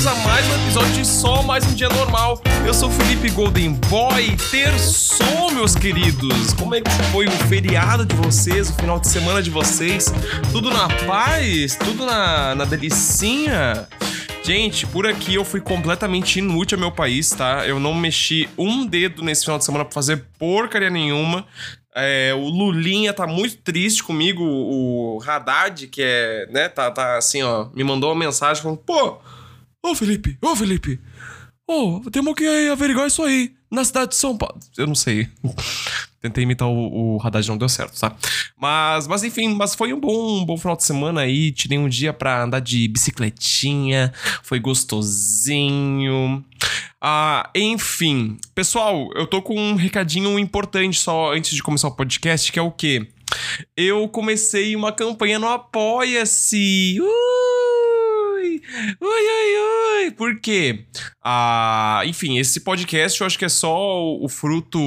bem-vindos a mais um episódio de Só Mais Um Dia Normal. Eu sou Felipe Golden Boy, terçou, meus queridos. Como é que foi o feriado de vocês, o final de semana de vocês? Tudo na paz? Tudo na, na delicinha? Gente, por aqui eu fui completamente inútil ao meu país, tá? Eu não mexi um dedo nesse final de semana pra fazer porcaria nenhuma. É, o Lulinha tá muito triste comigo, o Haddad, que é, né, tá, tá assim, ó, me mandou uma mensagem falando, pô, ô Felipe, ô Felipe, ô, temos que averiguar isso aí, na cidade de São Paulo. Eu não sei. Tentei imitar o, o Haddad, não deu certo, tá? Mas, mas enfim, mas foi um bom, um bom final de semana aí. Tirei um dia pra andar de bicicletinha. Foi gostosinho. Ah, enfim. Pessoal, eu tô com um recadinho importante só antes de começar o podcast, que é o quê? Eu comecei uma campanha no Apoia-se. Ui! Ui, ui, ui! Por quê? Ah, enfim, esse podcast eu acho que é só o, fruto,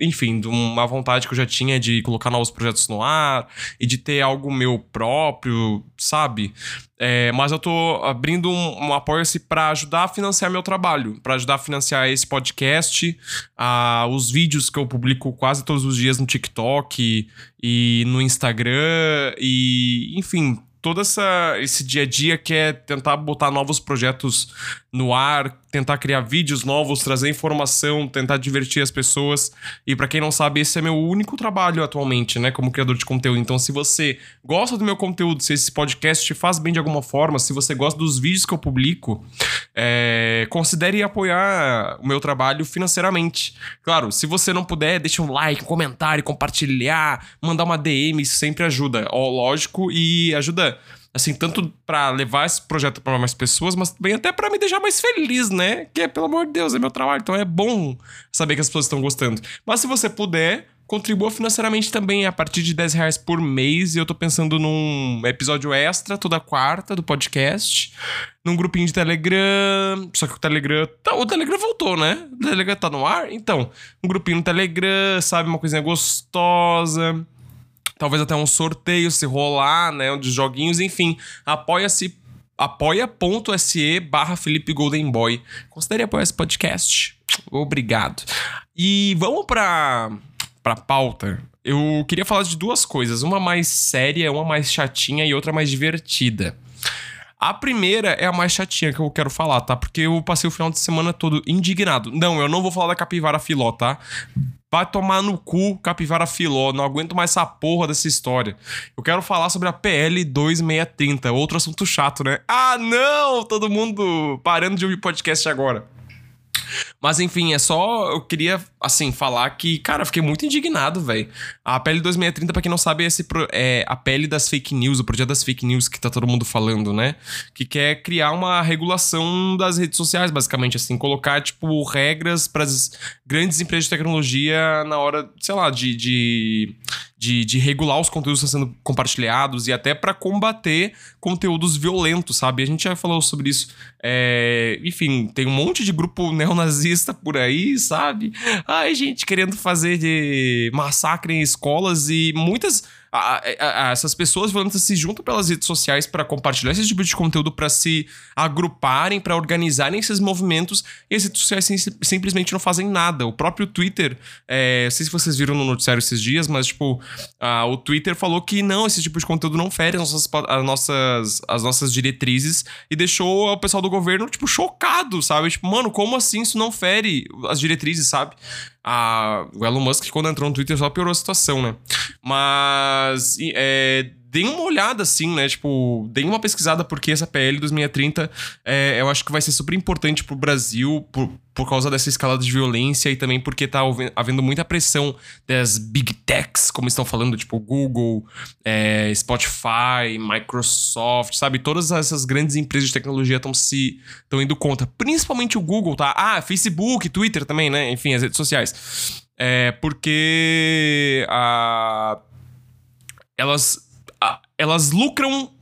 enfim, de uma vontade que eu já tinha de colocar novos projetos no ar e de ter algo meu próprio, sabe? É, mas eu tô abrindo um, um apoio-se para ajudar a financiar meu trabalho, para ajudar a financiar esse podcast, ah, os vídeos que eu publico quase todos os dias no TikTok e no Instagram e, enfim, todo essa, esse dia a dia que é tentar botar novos projetos no ar, tentar criar vídeos novos, trazer informação, tentar divertir as pessoas. E para quem não sabe, esse é meu único trabalho atualmente, né, como criador de conteúdo. Então, se você gosta do meu conteúdo, se esse podcast te faz bem de alguma forma, se você gosta dos vídeos que eu publico, é, considere apoiar o meu trabalho financeiramente. Claro, se você não puder, deixa um like, um comentário, compartilhar, mandar uma DM, isso sempre ajuda. Ó, lógico, e ajuda assim, tanto para levar esse projeto para mais pessoas, mas também até para me deixar mais feliz, né? Que é, pelo amor de Deus, é meu trabalho, então é bom saber que as pessoas estão gostando. Mas se você puder, contribua financeiramente também a partir de 10 reais por mês. E eu tô pensando num episódio extra toda quarta do podcast. Num grupinho de Telegram. Só que o Telegram. Tá, o Telegram voltou, né? O Telegram tá no ar? Então, um grupinho no Telegram, sabe? Uma coisinha gostosa talvez até um sorteio se rolar, né? De joguinhos, enfim. Apoia-se apoia.se barra Felipe Golden Boy. Considere apoiar esse podcast. Obrigado. E vamos pra, pra pauta. Eu queria falar de duas coisas. Uma mais séria, uma mais chatinha e outra mais divertida. A primeira é a mais chatinha que eu quero falar, tá? Porque eu passei o final de semana todo indignado. Não, eu não vou falar da capivara filó, tá? Vai tomar no cu, capivara filó. Não aguento mais essa porra dessa história. Eu quero falar sobre a PL 2630. Outro assunto chato, né? Ah, não! Todo mundo parando de ouvir podcast agora. Mas enfim, é só. Eu queria, assim, falar que, cara, eu fiquei muito indignado, velho. A pele 2630, pra quem não sabe, é, esse pro, é a pele das fake news, o projeto das fake news que tá todo mundo falando, né? Que quer criar uma regulação das redes sociais, basicamente, assim, colocar, tipo, regras para as grandes empresas de tecnologia na hora, sei lá, de, de de, de regular os conteúdos que estão sendo compartilhados e até para combater conteúdos violentos, sabe? A gente já falou sobre isso. É, enfim, tem um monte de grupo neonazista por aí, sabe? Ai, gente querendo fazer de massacre em escolas e muitas a, a, a, essas pessoas violentas se juntam pelas redes sociais para compartilhar esse tipo de conteúdo, para se agruparem, para organizarem esses movimentos, e as redes sociais sim, simplesmente não fazem nada. O próprio Twitter, é, não sei se vocês viram no noticiário esses dias, mas tipo, a, o Twitter falou que não, esse tipo de conteúdo não fere as nossas, as nossas, as nossas diretrizes e deixou o pessoal do governo, tipo, chocado, sabe? Tipo, mano, como assim isso não fere as diretrizes, sabe? A, o Elon Musk, quando entrou no Twitter, só piorou a situação, né? Mas é, deem uma olhada, assim, né? Tipo, deem uma pesquisada, porque essa PL 2630 é, eu acho que vai ser super importante pro Brasil, por, por causa dessa escalada de violência e também porque tá havendo muita pressão das big techs, como estão falando, tipo Google, é, Spotify, Microsoft, sabe? Todas essas grandes empresas de tecnologia estão se estão indo contra, principalmente o Google, tá? Ah, Facebook, Twitter também, né? Enfim, as redes sociais. É porque a, elas elas lucram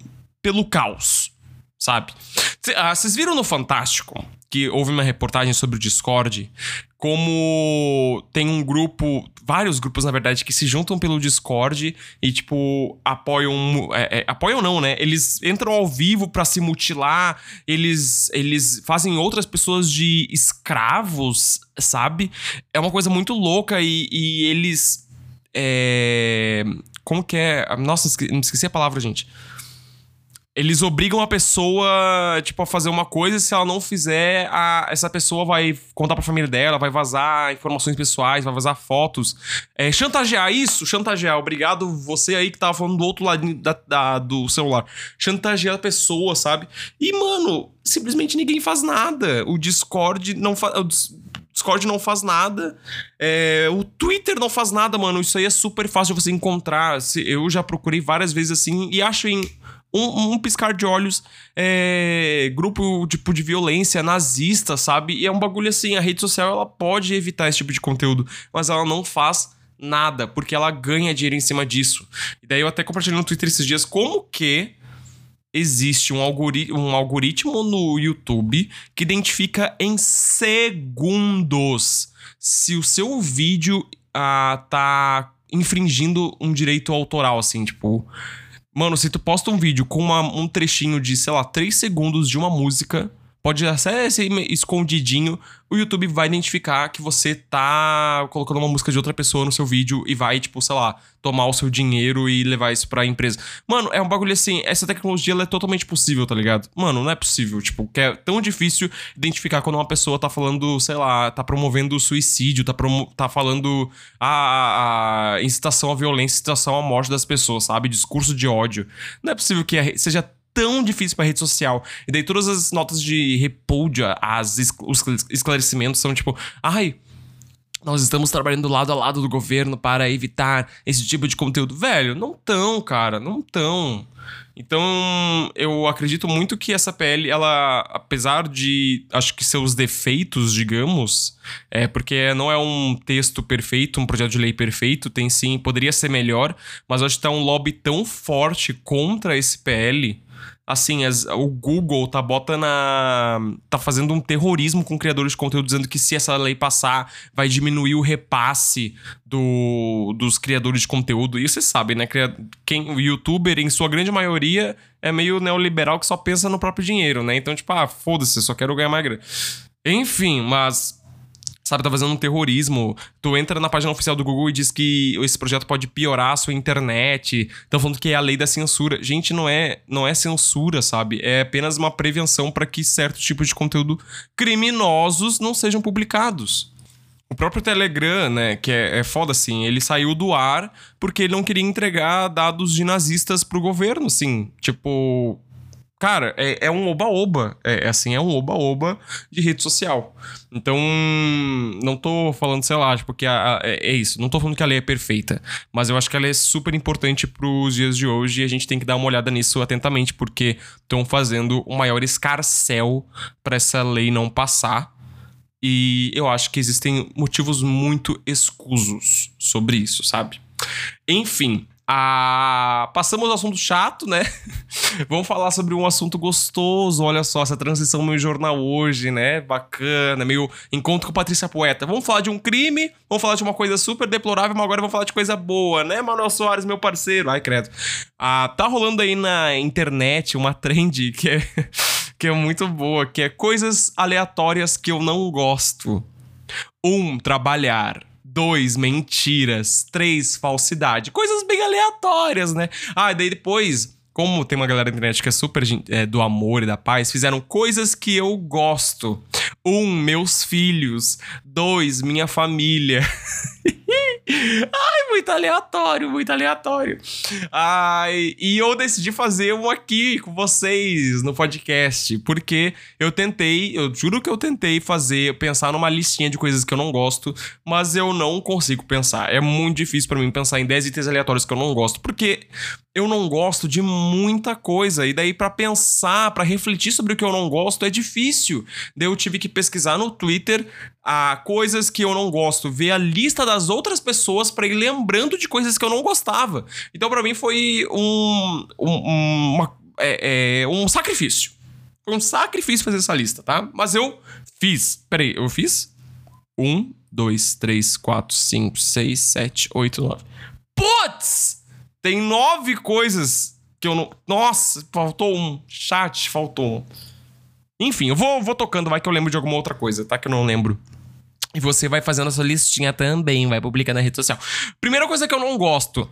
pelo caos, sabe? Ah, vocês viram no Fantástico que houve uma reportagem sobre o Discord, como tem um grupo, vários grupos na verdade, que se juntam pelo Discord e, tipo, apoiam. É, é, apoiam não, né? Eles entram ao vivo para se mutilar, eles, eles fazem outras pessoas de escravos, sabe? É uma coisa muito louca e, e eles. É, como que é? Nossa, esque, esqueci a palavra, gente eles obrigam a pessoa, tipo, a fazer uma coisa e se ela não fizer, a, essa pessoa vai contar pra família dela, vai vazar informações pessoais, vai vazar fotos. É, chantagear isso, chantagear. Obrigado você aí que tava falando do outro lado da, da, do celular. Chantagear a pessoa, sabe? E, mano, simplesmente ninguém faz nada. O Discord não faz. Discord não faz nada. É, o Twitter não faz nada, mano. Isso aí é super fácil de você encontrar. Eu já procurei várias vezes assim e acho em um, um piscar de olhos, é, grupo tipo de violência nazista, sabe? E é um bagulho assim, a rede social ela pode evitar esse tipo de conteúdo, mas ela não faz nada, porque ela ganha dinheiro em cima disso. E daí eu até compartilhei no Twitter esses dias como que existe um, algori um algoritmo no YouTube que identifica em segundos se o seu vídeo ah, tá infringindo um direito autoral, assim, tipo. Mano, se tu posta um vídeo com uma, um trechinho de, sei lá, 3 segundos de uma música, pode ser escondidinho, o YouTube vai identificar que você tá colocando uma música de outra pessoa no seu vídeo e vai, tipo, sei lá, tomar o seu dinheiro e levar isso pra empresa. Mano, é um bagulho assim, essa tecnologia é totalmente possível, tá ligado? Mano, não é possível, tipo, que é tão difícil identificar quando uma pessoa tá falando, sei lá, tá promovendo suicídio, tá, promo tá falando a, a incitação à violência, incitação à morte das pessoas, sabe? Discurso de ódio. Não é possível que seja tão difícil para rede social. E daí todas as notas de repúdio, as, os esclarecimentos são tipo, ai, nós estamos trabalhando lado a lado do governo para evitar esse tipo de conteúdo. Velho, não tão, cara, não tão. Então, eu acredito muito que essa PL, ela, apesar de, acho que seus defeitos, digamos, é porque não é um texto perfeito, um projeto de lei perfeito, tem sim, poderia ser melhor, mas acho que tá um lobby tão forte contra esse PL assim, as, o Google tá botando tá fazendo um terrorismo com criadores de conteúdo dizendo que se essa lei passar vai diminuir o repasse do, dos criadores de conteúdo. E você sabe, né, quem o youtuber em sua grande maioria é meio neoliberal que só pensa no próprio dinheiro, né? Então, tipo, ah, foda-se, só quero ganhar mais grana. Enfim, mas sabe, tá fazendo um terrorismo. Tu entra na página oficial do Google e diz que esse projeto pode piorar a sua internet. Estão falando que é a lei da censura. Gente, não é, não é censura, sabe? É apenas uma prevenção para que certos tipos de conteúdo criminosos não sejam publicados. O próprio Telegram, né, que é, é foda assim, ele saiu do ar porque ele não queria entregar dados de nazistas pro governo, assim. Tipo, Cara, é, é um oba-oba. É, é, assim, é um oba-oba de rede social. Então, não tô falando, sei lá, tipo, que a, a, é, é, isso. Não tô falando que a lei é perfeita. Mas eu acho que ela é super importante pros dias de hoje e a gente tem que dar uma olhada nisso atentamente, porque estão fazendo o maior escarcel para essa lei não passar. E eu acho que existem motivos muito escusos sobre isso, sabe? Enfim, ah, passamos ao assunto chato, né? Vamos falar sobre um assunto gostoso. Olha só, essa transição meio jornal hoje, né? Bacana, meio encontro com Patrícia Poeta. Vamos falar de um crime, vamos falar de uma coisa super deplorável, mas agora vamos falar de coisa boa, né, Manuel Soares, meu parceiro? Ai, credo. Ah, tá rolando aí na internet uma trend que é, que é muito boa, que é coisas aleatórias que eu não gosto. Um, trabalhar. Dois, mentiras. Três, falsidade. Coisas bem aleatórias, né? Ah, daí depois, como tem uma galera na internet que é super é, do amor e da paz, fizeram coisas que eu gosto. Um, meus filhos. Dois, minha família. Ai, muito aleatório, muito aleatório. Ai, e eu decidi fazer um aqui com vocês no podcast, porque eu tentei, eu juro que eu tentei fazer, pensar numa listinha de coisas que eu não gosto, mas eu não consigo pensar. É muito difícil para mim pensar em 10 itens aleatórios que eu não gosto, porque eu não gosto de muita coisa. E daí, para pensar, para refletir sobre o que eu não gosto, é difícil. Daí eu tive que pesquisar no Twitter a coisas que eu não gosto, ver a lista das outras pessoas para ir lembrando de coisas que eu não gostava. Então, para mim, foi um, um, uma, é, é, um sacrifício. Foi um sacrifício fazer essa lista, tá? Mas eu Fiz. Peraí, eu fiz? Um, dois, três, quatro, cinco, seis, sete, oito, nove. Putz! Tem nove coisas que eu não. Nossa, faltou um. Chat, faltou um. Enfim, eu vou, vou tocando, vai que eu lembro de alguma outra coisa, tá? Que eu não lembro. E você vai fazendo a sua listinha também, vai publicar na rede social. Primeira coisa que eu não gosto: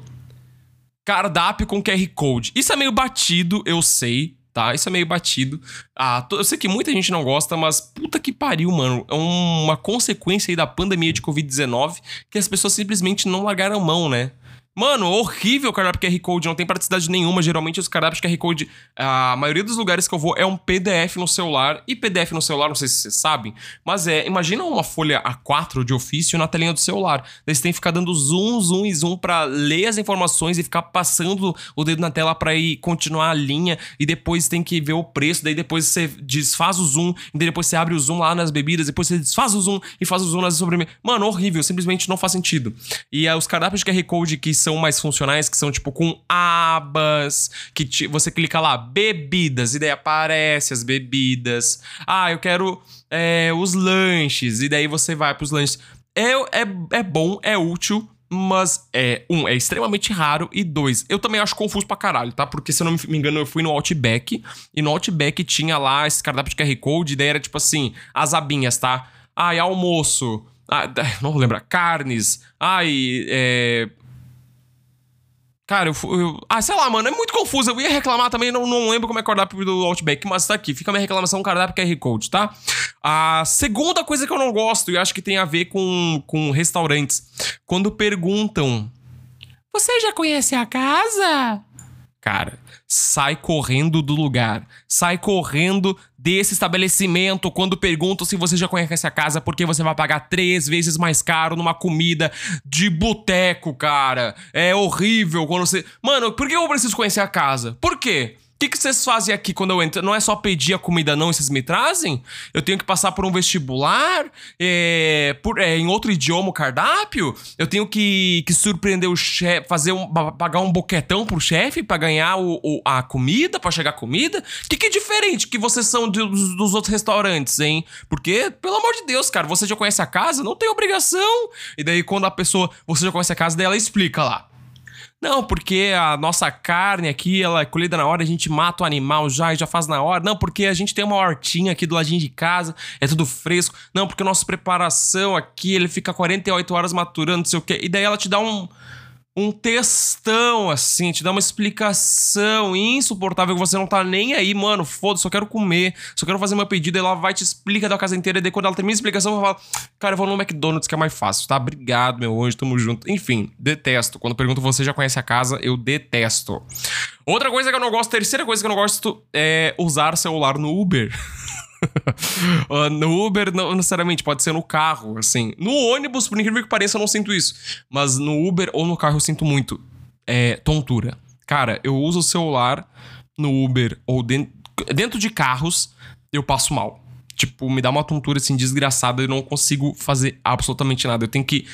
cardápio com QR Code. Isso é meio batido, eu sei, tá? Isso é meio batido. Ah, eu sei que muita gente não gosta, mas puta que pariu, mano. É uma consequência aí da pandemia de Covid-19 que as pessoas simplesmente não largaram mão, né? Mano, horrível o cardápio QR Code, não tem praticidade nenhuma. Geralmente os cardápios QR Code, a maioria dos lugares que eu vou é um PDF no celular. E PDF no celular, não sei se vocês sabem, mas é, imagina uma folha A4 de ofício na telinha do celular. Daí você tem que ficar dando zoom, zoom e zoom pra ler as informações e ficar passando o dedo na tela pra ir continuar a linha. E depois tem que ver o preço, daí depois você desfaz o zoom, e depois você abre o zoom lá nas bebidas, depois você desfaz o zoom e faz o zoom nas sobremesas. Mano, horrível, simplesmente não faz sentido. E é, os cardápios QR Code que são mais funcionais, que são tipo com abas, que te, você clica lá, bebidas, e daí aparece as bebidas. Ah, eu quero é, os lanches, e daí você vai pros lanches. É, é, é bom, é útil, mas é, um, é extremamente raro, e dois, eu também acho confuso pra caralho, tá? Porque se eu não me engano, eu fui no Outback, e no Outback tinha lá esse cardápio de QR Code, e daí era tipo assim, as abinhas, tá? Ai, almoço. Ah, não vou lembrar. Carnes. Ai, é Cara, eu, eu, Ah, sei lá, mano, é muito confuso. Eu ia reclamar também, não, não lembro como é o cardápio do Outback, mas tá aqui. Fica a minha reclamação, cardápio QR Code, tá? A segunda coisa que eu não gosto, e acho que tem a ver com, com restaurantes. Quando perguntam: Você já conhece a casa? Cara, sai correndo do lugar. Sai correndo desse estabelecimento quando perguntam se você já conhece a casa, porque você vai pagar três vezes mais caro numa comida de boteco, cara. É horrível quando você. Mano, por que eu preciso conhecer a casa? Por quê? O que, que vocês fazem aqui quando eu entro? Não é só pedir a comida, não, e vocês me trazem? Eu tenho que passar por um vestibular? É, por, é, em outro idioma o cardápio? Eu tenho que, que surpreender o chefe, fazer um, pagar um boquetão pro chefe para ganhar o, o, a comida, para chegar a comida? O que, que é diferente que vocês são de, dos, dos outros restaurantes, hein? Porque, pelo amor de Deus, cara, você já conhece a casa? Não tem obrigação. E daí, quando a pessoa, você já conhece a casa, daí ela explica lá. Não, porque a nossa carne aqui, ela é colhida na hora, a gente mata o animal já e já faz na hora. Não, porque a gente tem uma hortinha aqui do ladinho de casa, é tudo fresco. Não, porque a nossa preparação aqui, ele fica 48 horas maturando, não sei o quê. E daí ela te dá um um textão, assim, te dá uma explicação insuportável que você não tá nem aí, mano, foda só quero comer, só quero fazer meu pedido, e ela vai te explica da casa inteira, e daí quando ela termina a explicação, eu falo, cara, eu vou no McDonald's que é mais fácil, tá? Obrigado, meu anjo, tamo junto. Enfim, detesto. Quando pergunto você já conhece a casa, eu detesto. Outra coisa que eu não gosto, terceira coisa que eu não gosto é usar celular no Uber. uh, no Uber, não necessariamente, pode ser no carro, assim. No ônibus, por incrível que pareça, eu não sinto isso. Mas no Uber ou no carro eu sinto muito. É tontura. Cara, eu uso o celular no Uber ou dentro, dentro de carros, eu passo mal. Tipo, me dá uma tontura assim desgraçada e não consigo fazer absolutamente nada. Eu tenho que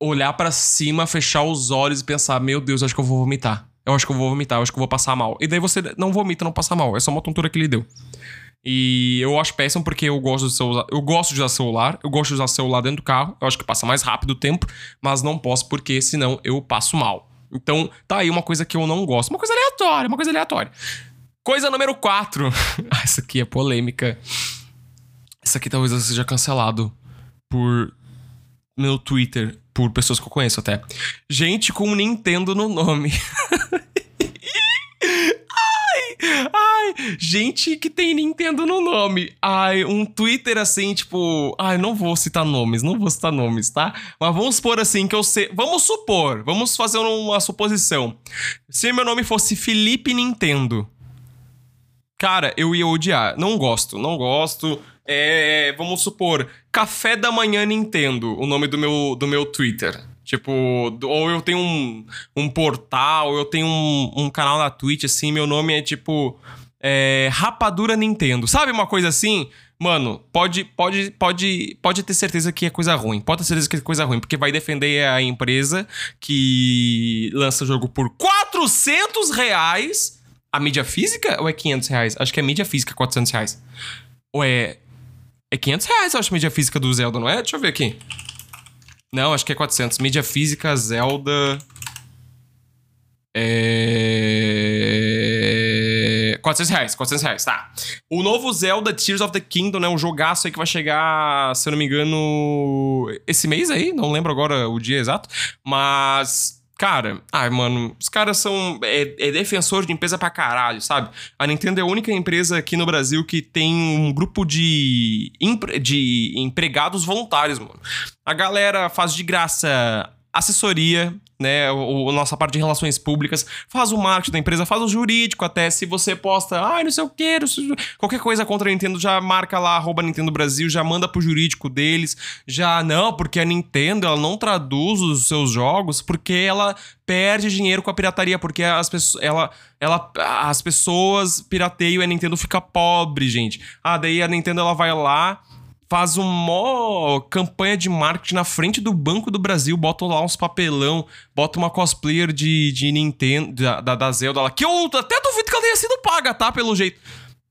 olhar para cima, fechar os olhos e pensar: meu Deus, acho que eu vou vomitar. Eu acho que eu vou vomitar, eu acho que eu vou passar mal. E daí você não vomita, não passa mal. É só uma tontura que ele deu. E eu acho péssimo porque eu gosto de celular, eu gosto de usar celular, eu gosto de usar celular dentro do carro, eu acho que passa mais rápido o tempo, mas não posso porque senão eu passo mal. Então, tá aí uma coisa que eu não gosto, uma coisa aleatória, uma coisa aleatória. Coisa número 4. ah, essa aqui é polêmica. Essa aqui talvez seja cancelado por meu Twitter, por pessoas que eu conheço até. Gente com Nintendo no nome. Ai, gente que tem Nintendo no nome. Ai, um Twitter assim, tipo. Ai, não vou citar nomes, não vou citar nomes, tá? Mas vamos supor assim que eu sei. Vamos supor, vamos fazer uma suposição. Se meu nome fosse Felipe Nintendo. Cara, eu ia odiar. Não gosto, não gosto. É, vamos supor, Café da Manhã Nintendo, o nome do meu, do meu Twitter. Tipo, ou eu tenho um, um portal, eu tenho um, um canal na Twitch, assim, meu nome é tipo. É, Rapadura Nintendo. Sabe uma coisa assim? Mano, pode, pode, pode, pode ter certeza que é coisa ruim. Pode ter certeza que é coisa ruim, porque vai defender a empresa que lança o jogo por 400 reais. A mídia física ou é 500 reais? Acho que é mídia física 400 reais. Ou é É 500 reais, eu acho, mídia física do Zelda, não é? Deixa eu ver aqui. Não, acho que é 400. Mídia física, Zelda. É... 400 reais, 400 reais, tá. O novo Zelda Tears of the Kingdom, né? Um jogaço aí que vai chegar, se eu não me engano, esse mês aí. Não lembro agora o dia exato. Mas Cara, ai, mano, os caras são. É, é, defensor de empresa pra caralho, sabe? A Nintendo é a única empresa aqui no Brasil que tem um grupo de, de empregados voluntários, mano. A galera faz de graça assessoria, né, o, a nossa parte de relações públicas, faz o marketing da empresa, faz o jurídico até, se você posta, ai, não sei o que, qualquer coisa contra a Nintendo, já marca lá, arroba Nintendo Brasil, já manda pro jurídico deles, já, não, porque a Nintendo, ela não traduz os seus jogos, porque ela perde dinheiro com a pirataria, porque as pessoas, ela, ela, as pessoas pirateiam e a Nintendo fica pobre, gente. Ah, daí a Nintendo, ela vai lá faz uma campanha de marketing na frente do Banco do Brasil, bota lá uns papelão, bota uma cosplayer de, de Nintendo, da, da Zelda lá, que eu até duvido que ela tenha sido paga, tá? Pelo jeito.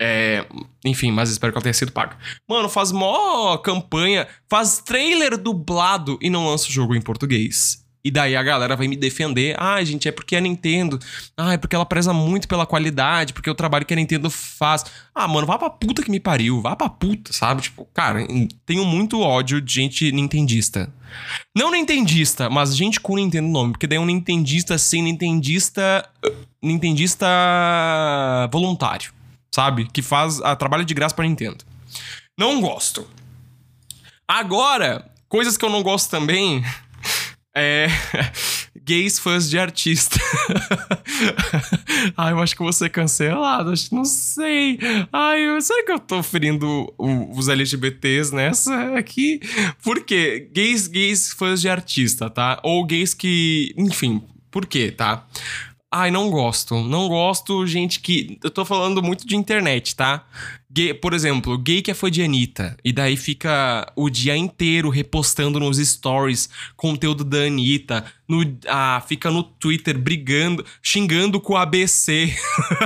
É, enfim, mas espero que ela tenha sido paga. Mano, faz mó campanha, faz trailer dublado e não lança o jogo em português. E daí a galera vai me defender. Ah, gente, é porque a Nintendo. Ah, é porque ela preza muito pela qualidade, porque o trabalho que a Nintendo faz. Ah, mano, vá pra puta que me pariu. Vá pra puta, sabe? Tipo, cara, tenho muito ódio de gente nintendista. Não nintendista, mas gente com Nintendo nome. Porque daí é um nintendista sem nintendista. Nintendista voluntário, sabe? Que faz a trabalho de graça pra Nintendo. Não gosto. Agora, coisas que eu não gosto também. É. Gays fãs de artista. Ai, eu acho que vou ser cancelado. Acho que não sei. Ai, eu, será que eu tô ferindo os LGBTs nessa aqui? Por quê? Gays, gays fãs de artista, tá? Ou gays que. Enfim, por quê, tá? Ai, não gosto. Não gosto, gente que. Eu tô falando muito de internet, tá? Gay, por exemplo, gay que é fã de Anitta. E daí fica o dia inteiro repostando nos stories conteúdo da Anitta. No, ah, fica no Twitter brigando, xingando com o ABC.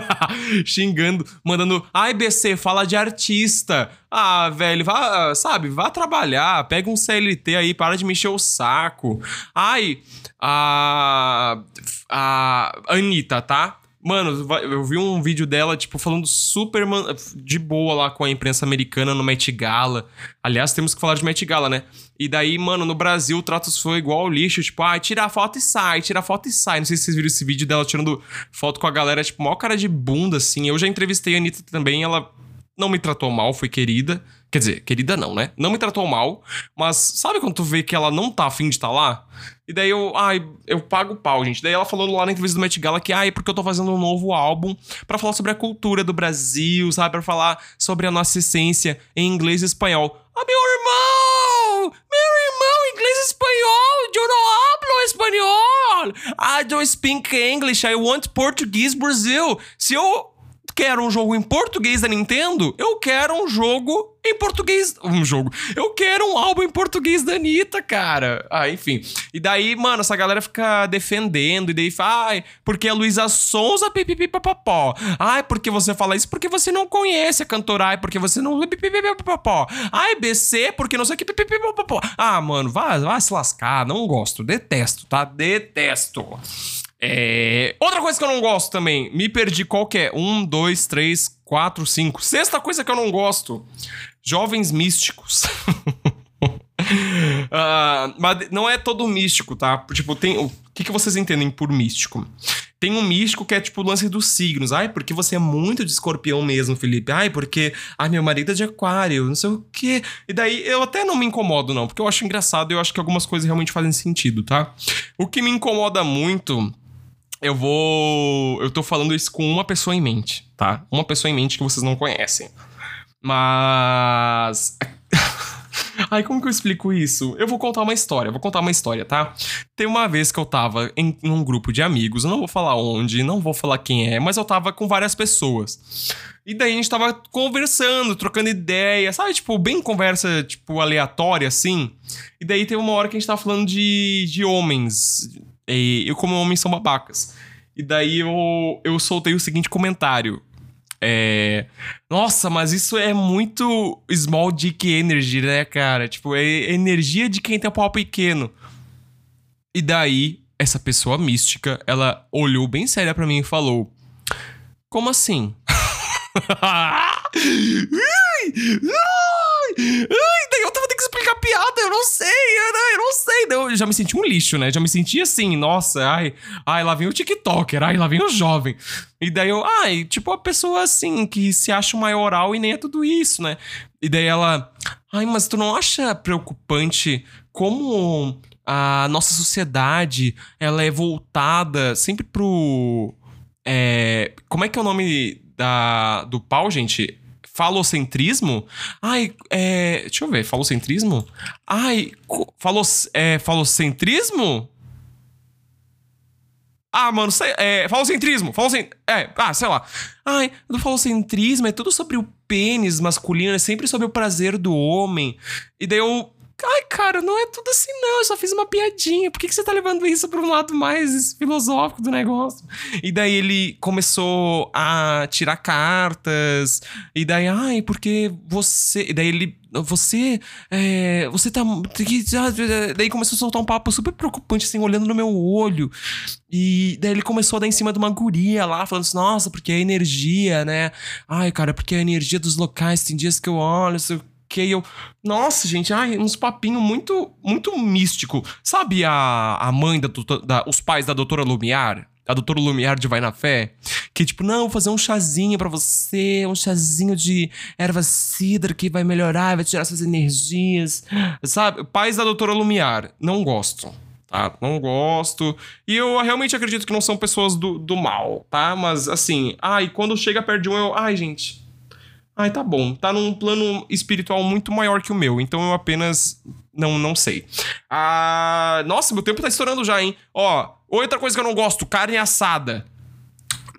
xingando, mandando. Ai, ABC, fala de artista. Ah, velho, vá, sabe, vá trabalhar. Pega um CLT aí, para de mexer o saco. Ai, a. A Anitta, tá? Mano, eu vi um vídeo dela, tipo, falando super de boa lá com a imprensa americana no Met Gala. Aliás, temos que falar de Met Gala, né? E daí, mano, no Brasil o trato foi igual ao lixo. Tipo, ah, tira a foto e sai, tira a foto e sai. Não sei se vocês viram esse vídeo dela tirando foto com a galera, tipo, maior cara de bunda, assim. Eu já entrevistei a Anitta também, ela não me tratou mal, foi querida. Quer dizer, querida não, né? Não me tratou mal, mas sabe quando tu vê que ela não tá afim de estar tá lá? E daí eu, ai, eu pago o pau, gente. Daí ela falou lá na entrevista do Met Gala que, ai, porque eu tô fazendo um novo álbum para falar sobre a cultura do Brasil, sabe? Pra falar sobre a nossa essência em inglês e espanhol. Ah, meu irmão! Meu irmão, inglês e espanhol! Eu não hablo espanhol! I don't speak English, I want Portuguese Brazil. Se eu quero um jogo em português da Nintendo, eu quero um jogo em português. Um jogo. Eu quero um álbum em português da Anitta, cara. Ah, enfim. E daí, mano, essa galera fica defendendo. E daí fala, ai, porque a Luísa Sonza, pipipipapapó. Ai, porque você fala isso porque você não conhece a cantora. Ai, porque você não. Pipipipapapó. Ai, BC, porque não sei o que. Pipipipapapó. Ah, mano, vai, vai se lascar. Não gosto. Detesto, tá? Detesto. É... Outra coisa que eu não gosto também, me perdi qual que é? Um, dois, três, quatro, cinco. Sexta coisa que eu não gosto: jovens místicos. uh, mas não é todo místico, tá? Tipo, tem. O que, que vocês entendem por místico? Tem um místico que é tipo o lance dos signos. Ai, porque você é muito de escorpião mesmo, Felipe. Ai, porque. Ai, meu marido é de aquário, não sei o quê. E daí eu até não me incomodo, não, porque eu acho engraçado e eu acho que algumas coisas realmente fazem sentido, tá? O que me incomoda muito eu vou. Eu tô falando isso com uma pessoa em mente, tá? Uma pessoa em mente que vocês não conhecem. Mas. Ai, como que eu explico isso? Eu vou contar uma história, vou contar uma história, tá? Tem uma vez que eu tava em, um grupo de amigos, eu não vou falar onde, não vou falar quem é, mas eu tava com várias pessoas. E daí a gente tava conversando, trocando ideia, sabe? Tipo, bem conversa, tipo, aleatória, assim. E daí teve uma hora que a gente tava falando de, de homens, e eu, como homens, são babacas. E daí eu, eu soltei o seguinte comentário. É. Nossa, mas isso é muito small dick energy, né, cara? Tipo, é energia de quem tem o pau pequeno. E daí, essa pessoa mística, ela olhou bem séria para mim e falou: Como assim? ai, ai, daí eu tava tendo que explicar a piada, eu não sei, eu não, eu não sei. Eu já me senti um lixo, né? Já me senti assim, nossa, ai, ai, lá vem o TikToker, ai, lá vem o jovem. E daí eu, ai, tipo, a pessoa assim, que se acha maioral e nem é tudo isso, né? E daí ela, ai, mas tu não acha preocupante como a nossa sociedade, ela é voltada sempre pro... É, como é que é o nome da, do pau, gente? Falocentrismo? Ai, é. Deixa eu ver, falocentrismo? Ai, falo, é, falocentrismo? Ah, mano, sei, é, falocentrismo, falocentrismo, é, ah, sei lá. Ai, do falocentrismo é tudo sobre o pênis masculino, é sempre sobre o prazer do homem. E daí eu Ai, cara, não é tudo assim, não. Eu só fiz uma piadinha. Por que, que você tá levando isso para um lado mais filosófico do negócio? E daí ele começou a tirar cartas. E daí, ai, porque você. E daí ele. Você. É, você tá. Daí começou a soltar um papo super preocupante, assim, olhando no meu olho. E daí ele começou a dar em cima de uma guria lá, falando assim: nossa, porque a energia, né? Ai, cara, porque a energia dos locais, tem dias que eu olho, que eu. Nossa, gente, ai, uns papinhos muito muito místico. Sabe a, a mãe da, da. Os pais da doutora Lumiar? A doutora Lumiar de Vai na Fé? Que tipo, não, vou fazer um chazinho para você, um chazinho de erva cidra que vai melhorar, vai tirar suas energias. Sabe? Pais da doutora Lumiar. Não gosto tá? Não gosto. E eu realmente acredito que não são pessoas do, do mal, tá? Mas assim, ai, quando chega perto de um, eu. Ai, gente. Ai, tá bom. Tá num plano espiritual muito maior que o meu, então eu apenas não não sei. Ah, nossa, meu tempo tá estourando já, hein? Ó, outra coisa que eu não gosto, carne assada.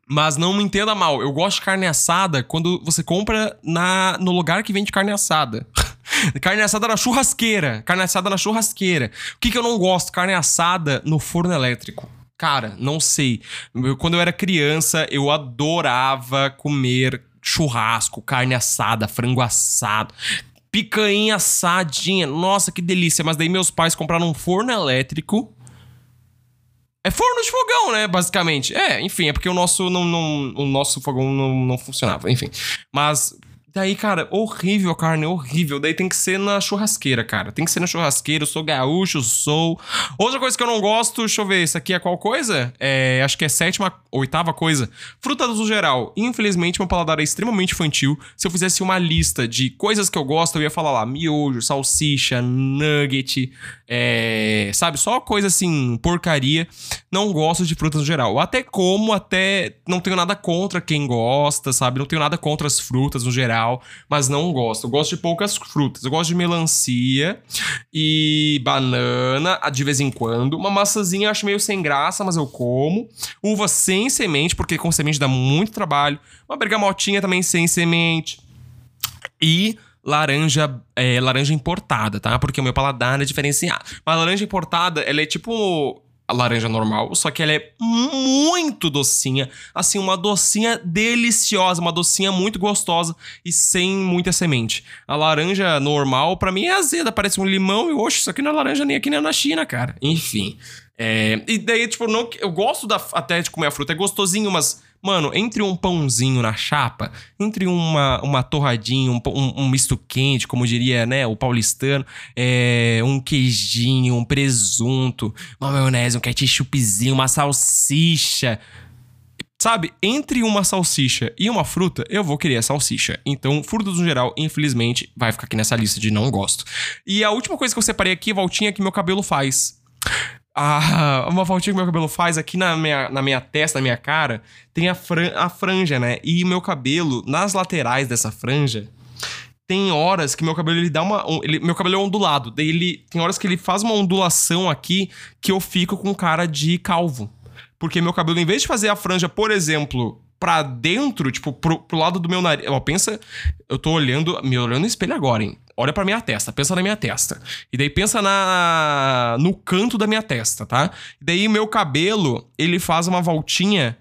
Mas não me entenda mal, eu gosto de carne assada quando você compra na, no lugar que vende carne assada. carne assada na churrasqueira. Carne assada na churrasqueira. O que, que eu não gosto? Carne assada no forno elétrico. Cara, não sei. Quando eu era criança, eu adorava comer churrasco, carne assada, frango assado, picanha assadinha. Nossa, que delícia. Mas daí meus pais compraram um forno elétrico. É forno de fogão, né? Basicamente. É, enfim, é porque o nosso não, não o nosso fogão não, não funcionava, enfim. Mas Daí, cara, horrível a carne, horrível. Daí tem que ser na churrasqueira, cara. Tem que ser na churrasqueira. Eu sou gaúcho, sou. Outra coisa que eu não gosto, deixa eu ver, isso aqui é qual coisa? É, acho que é sétima, oitava coisa. Frutas no geral. Infelizmente, meu paladar é extremamente infantil. Se eu fizesse uma lista de coisas que eu gosto, eu ia falar lá: miojo, salsicha, nugget, é, sabe? Só coisa assim, porcaria. Não gosto de frutas no geral. Até como, até não tenho nada contra quem gosta, sabe? Não tenho nada contra as frutas no geral mas não gosto. Eu gosto de poucas frutas. Eu gosto de melancia e banana de vez em quando. Uma maçãzinha eu acho meio sem graça, mas eu como. Uva sem semente, porque com semente dá muito trabalho. Uma bergamotinha também sem semente. E laranja é, laranja importada, tá? Porque o meu paladar é diferenciado. Mas laranja importada, ela é tipo a laranja normal, só que ela é muito docinha, assim, uma docinha deliciosa, uma docinha muito gostosa e sem muita semente. A laranja normal, para mim, é azeda, parece um limão e, oxe, isso aqui não é laranja nem aqui nem na China, cara. Enfim. É, e daí, tipo, não, eu gosto da, até de comer a fruta, é gostosinho, mas Mano, entre um pãozinho na chapa, entre uma, uma torradinha, um, um, um misto quente, como diria, né, o paulistano, é, um queijinho, um presunto, uma maionese, um ketchupzinho, uma salsicha. Sabe, entre uma salsicha e uma fruta, eu vou querer a salsicha. Então, frutas no geral, infelizmente, vai ficar aqui nessa lista de não gosto. E a última coisa que eu separei aqui, voltinha, que meu cabelo faz uma voltinha que meu cabelo faz aqui na minha, na minha testa, na minha cara, tem a, fran, a franja, né? E meu cabelo, nas laterais dessa franja, tem horas que meu cabelo ele dá uma. Ele, meu cabelo é ondulado. Daí ele. Tem horas que ele faz uma ondulação aqui que eu fico com cara de calvo. Porque meu cabelo, em vez de fazer a franja, por exemplo, pra dentro, tipo, pro, pro lado do meu nariz. Ó, pensa. Eu tô olhando. Me olhando no espelho agora, hein? Olha pra minha testa, pensa na minha testa. E daí pensa na no canto da minha testa, tá? E daí meu cabelo, ele faz uma voltinha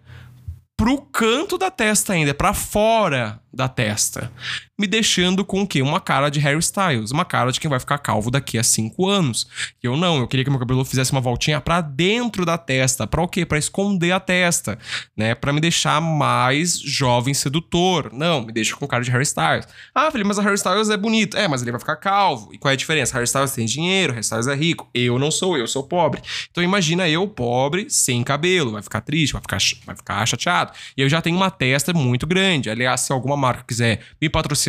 pro canto da testa ainda, para fora da testa. Me deixando com o quê? Uma cara de Harry Styles, uma cara de quem vai ficar calvo daqui a cinco anos. E eu não, eu queria que meu cabelo fizesse uma voltinha para dentro da testa. Para o quê? Para esconder a testa, né? Para me deixar mais jovem sedutor. Não, me deixa com cara de Harry Styles. Ah, Felipe, mas o Harry Styles é bonito. É, mas ele vai ficar calvo. E qual é a diferença? Harry Styles tem dinheiro, Harry Styles é rico. Eu não sou, eu sou pobre. Então imagina eu pobre, sem cabelo. Vai ficar triste, vai ficar, vai ficar chateado. E eu já tenho uma testa muito grande. Aliás, se alguma marca quiser me patrocinar,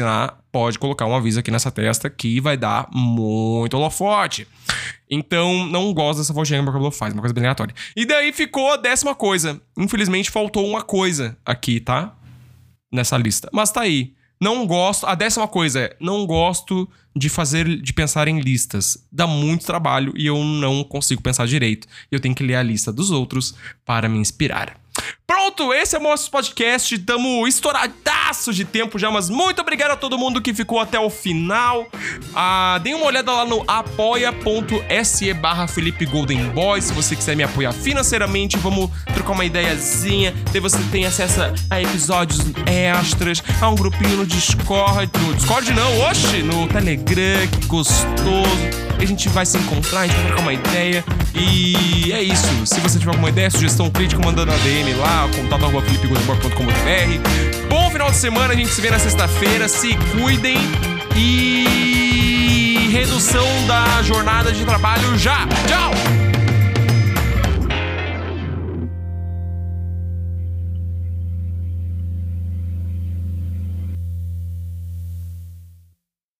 pode colocar um aviso aqui nessa testa que vai dar muito holofote. Então, não gosto dessa voltinha que meu cabelo faz, uma coisa bem aleatória. E daí ficou a décima coisa. Infelizmente, faltou uma coisa aqui, tá? Nessa lista. Mas tá aí. Não gosto. A décima coisa é: não gosto de fazer, de pensar em listas. Dá muito trabalho e eu não consigo pensar direito. Eu tenho que ler a lista dos outros para me inspirar. Pronto, esse é o nosso podcast. Tamo estouradaço de tempo já, mas muito obrigado a todo mundo que ficou até o final. Ah, dê uma olhada lá no apoia.se barra Felipe Golden Boy. Se você quiser me apoiar financeiramente, vamos trocar uma ideiazinha. Daí você tem acesso a episódios extras, a um grupinho no Discord. No Discord não, oxe, no Telegram, que gostoso. A gente vai se encontrar, a gente vai trocar uma ideia. E é isso. Se você tiver alguma ideia, sugestão, crítica, mandando a DM lá, contato.felipegoldemborg.com.br. Bom final de semana, a gente se vê na sexta-feira. Se cuidem e redução da jornada de trabalho já. Tchau!